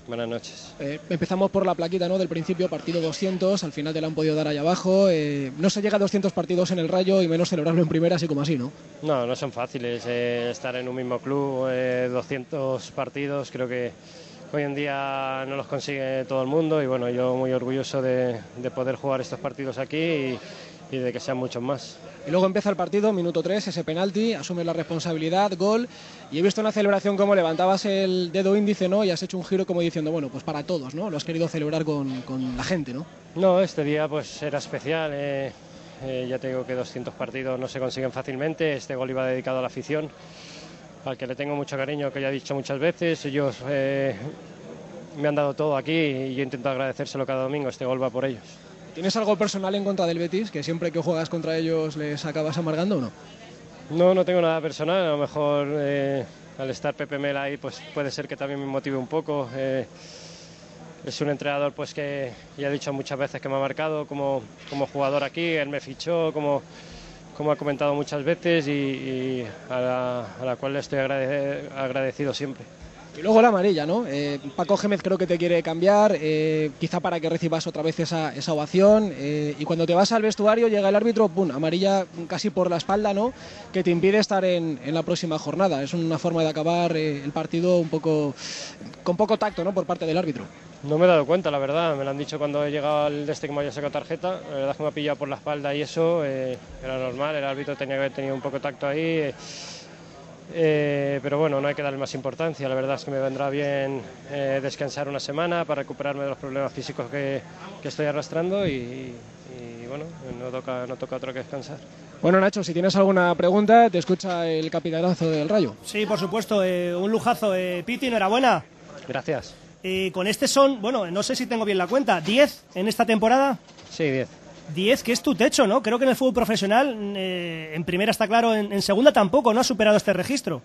noches. Buenas noches. Eh, empezamos por la plaquita ¿no? del principio, partido 200, al final te la han podido dar allá abajo. Eh, no se llega a 200 partidos en el Rayo y menos celebrarlo en primera así como así, ¿no? No, no son fáciles eh, estar en un mismo club, 200 partidos, creo que hoy en día no los consigue todo el mundo y bueno, yo muy orgulloso de, de poder jugar estos partidos aquí y, y de que sean muchos más. Y luego empieza el partido, minuto 3, ese penalti, asumes la responsabilidad, gol. Y he visto una celebración como levantabas el dedo índice, ¿no? Y has hecho un giro como diciendo, bueno, pues para todos, ¿no? Lo has querido celebrar con, con la gente, ¿no? No, este día pues era especial. Eh, eh, ya te digo que 200 partidos no se consiguen fácilmente. Este gol iba dedicado a la afición, al que le tengo mucho cariño, que ya he dicho muchas veces. Ellos eh, me han dado todo aquí y yo intento agradecérselo cada domingo. Este gol va por ellos. ¿Tienes algo personal en contra del Betis? Que siempre que juegas contra ellos les acabas amargando o no? No, no tengo nada personal. A lo mejor eh, al estar Pepe Mela ahí, pues puede ser que también me motive un poco. Eh, es un entrenador pues que ya he dicho muchas veces que me ha marcado como, como jugador aquí. Él me fichó como, como ha comentado muchas veces y, a, la, cual le estoy agradecido siempre. Y luego la amarilla, ¿no? Eh, Paco Gémez creo que te quiere cambiar, eh, quizá para que recibas otra vez esa, esa ovación. Eh, y cuando te vas al vestuario llega el árbitro, ¡pum! Amarilla casi por la espalda, ¿no? Que te impide estar en, en la próxima jornada. Es una forma de acabar el partido un poco con poco tacto, ¿no? Por parte del árbitro. No me he dado cuenta, la verdad. Me lo han dicho cuando he llegado al de este que me había sacado tarjeta. La verdad es que me ha pillado por la espalda y eso era normal. El árbitro tenía que haber tenido un poco de tacto ahí. Eh, eh, pero bueno, no hay que darle más importancia. La verdad es que me vendrá bien eh, descansar una semana para recuperarme de los problemas físicos que, que estoy arrastrando y, y, bueno, no toca, no toca otro que descansar. Bueno, Nacho, si tienes alguna pregunta, te escucha el capitanazo del Rayo. Sí, por supuesto, eh, un lujazo. Piti, enhorabuena. Gracias. con este son, bueno, no sé si tengo bien la cuenta, ¿10 en esta temporada? Sí, 10. 10, que es tu techo, ¿no? Creo que en el fútbol profesional, eh, en primera está claro, en, en, segunda tampoco, ¿no? Ha superado este registro.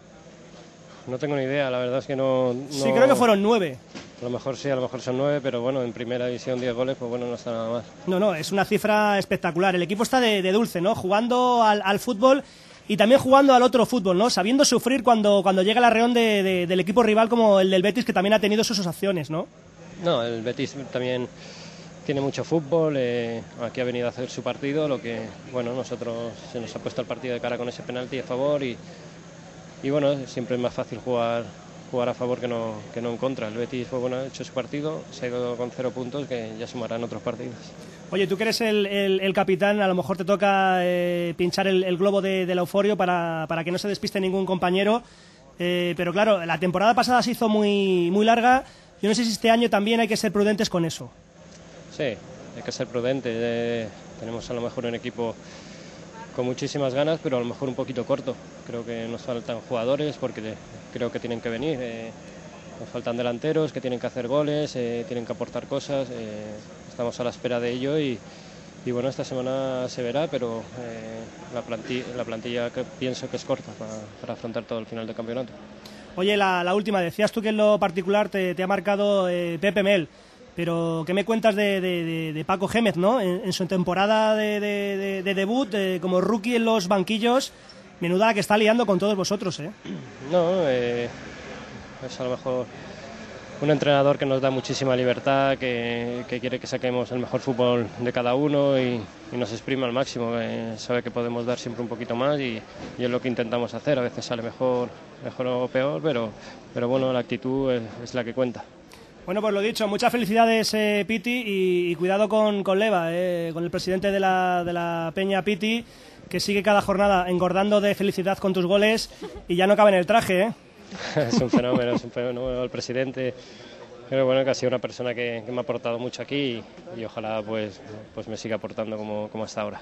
No tengo ni idea, la verdad es que no... no... Sí, creo que fueron 9. A lo mejor sí, a lo mejor son 9, pero bueno, en primera división 10 goles, pues bueno, no está nada mal. No, no, es una cifra espectacular. El equipo está de, de dulce, ¿no? Jugando al, al, fútbol y también jugando al otro fútbol, ¿no? Sabiendo sufrir cuando, cuando llega el arreón de, de, del equipo rival como el del Betis, que también ha tenido sus acciones, ¿no? No, el Betis también tiene mucho fútbol, eh, aquí ha venido a hacer su partido, lo que, bueno, nosotros se nos ha puesto el partido de cara con ese penalti a favor y, bueno, siempre es más fácil jugar jugar a favor que no, que no en contra. El Betis fue bueno, ha hecho su partido, se ha ido con cero puntos que ya sumarán otros partidos. Oye, tú que eres el, el, capitán, a lo mejor te toca eh, pinchar el, el globo de, del euforio para, para, que no se despiste ningún compañero. Eh, pero claro, la temporada pasada se hizo muy, muy larga. Yo no sé si este año también hay que ser prudentes con eso. Sí, hay que ser prudente. Eh, tenemos a lo mejor un equipo con muchísimas ganas, pero a lo mejor un poquito corto. Creo que nos faltan jugadores porque creo que tienen que venir. Eh, nos faltan delanteros que tienen que hacer goles, eh, tienen que aportar cosas. Eh, estamos a la espera de ello y, y, bueno, esta semana se verá, pero eh, la plantilla, la, plantilla, que pienso que es corta para, para afrontar todo el final del campeonato. Oye, la, la, última, decías tú que en lo particular te, te ha marcado eh, Pepe Mel. Pero, ¿qué me cuentas de, de, de Paco Gémez, ¿no? En, su temporada de, debut, eh, como rookie en los banquillos, menuda que está liando con todos vosotros, ¿eh? No, eh, es a lo mejor un entrenador que nos da muchísima libertad, que, quiere que saquemos el mejor fútbol de cada uno y, nos exprime al máximo. Eh, sabe que podemos dar siempre un poquito más y, y, es lo que intentamos hacer. A veces sale mejor, mejor o peor, pero, pero bueno, la actitud es la que cuenta. Bueno, pues lo dicho, muchas felicidades eh, Piti y, cuidado con, Leva, eh, con el presidente de la, de la Peña Piti, que sigue cada jornada engordando de felicidad con tus goles y ya no cabe en el traje. ¿eh? es un fenómeno, es un fenómeno el presidente. Pero bueno, que ha sido una persona que, me ha aportado mucho aquí y, ojalá pues, pues me siga aportando como hasta ahora.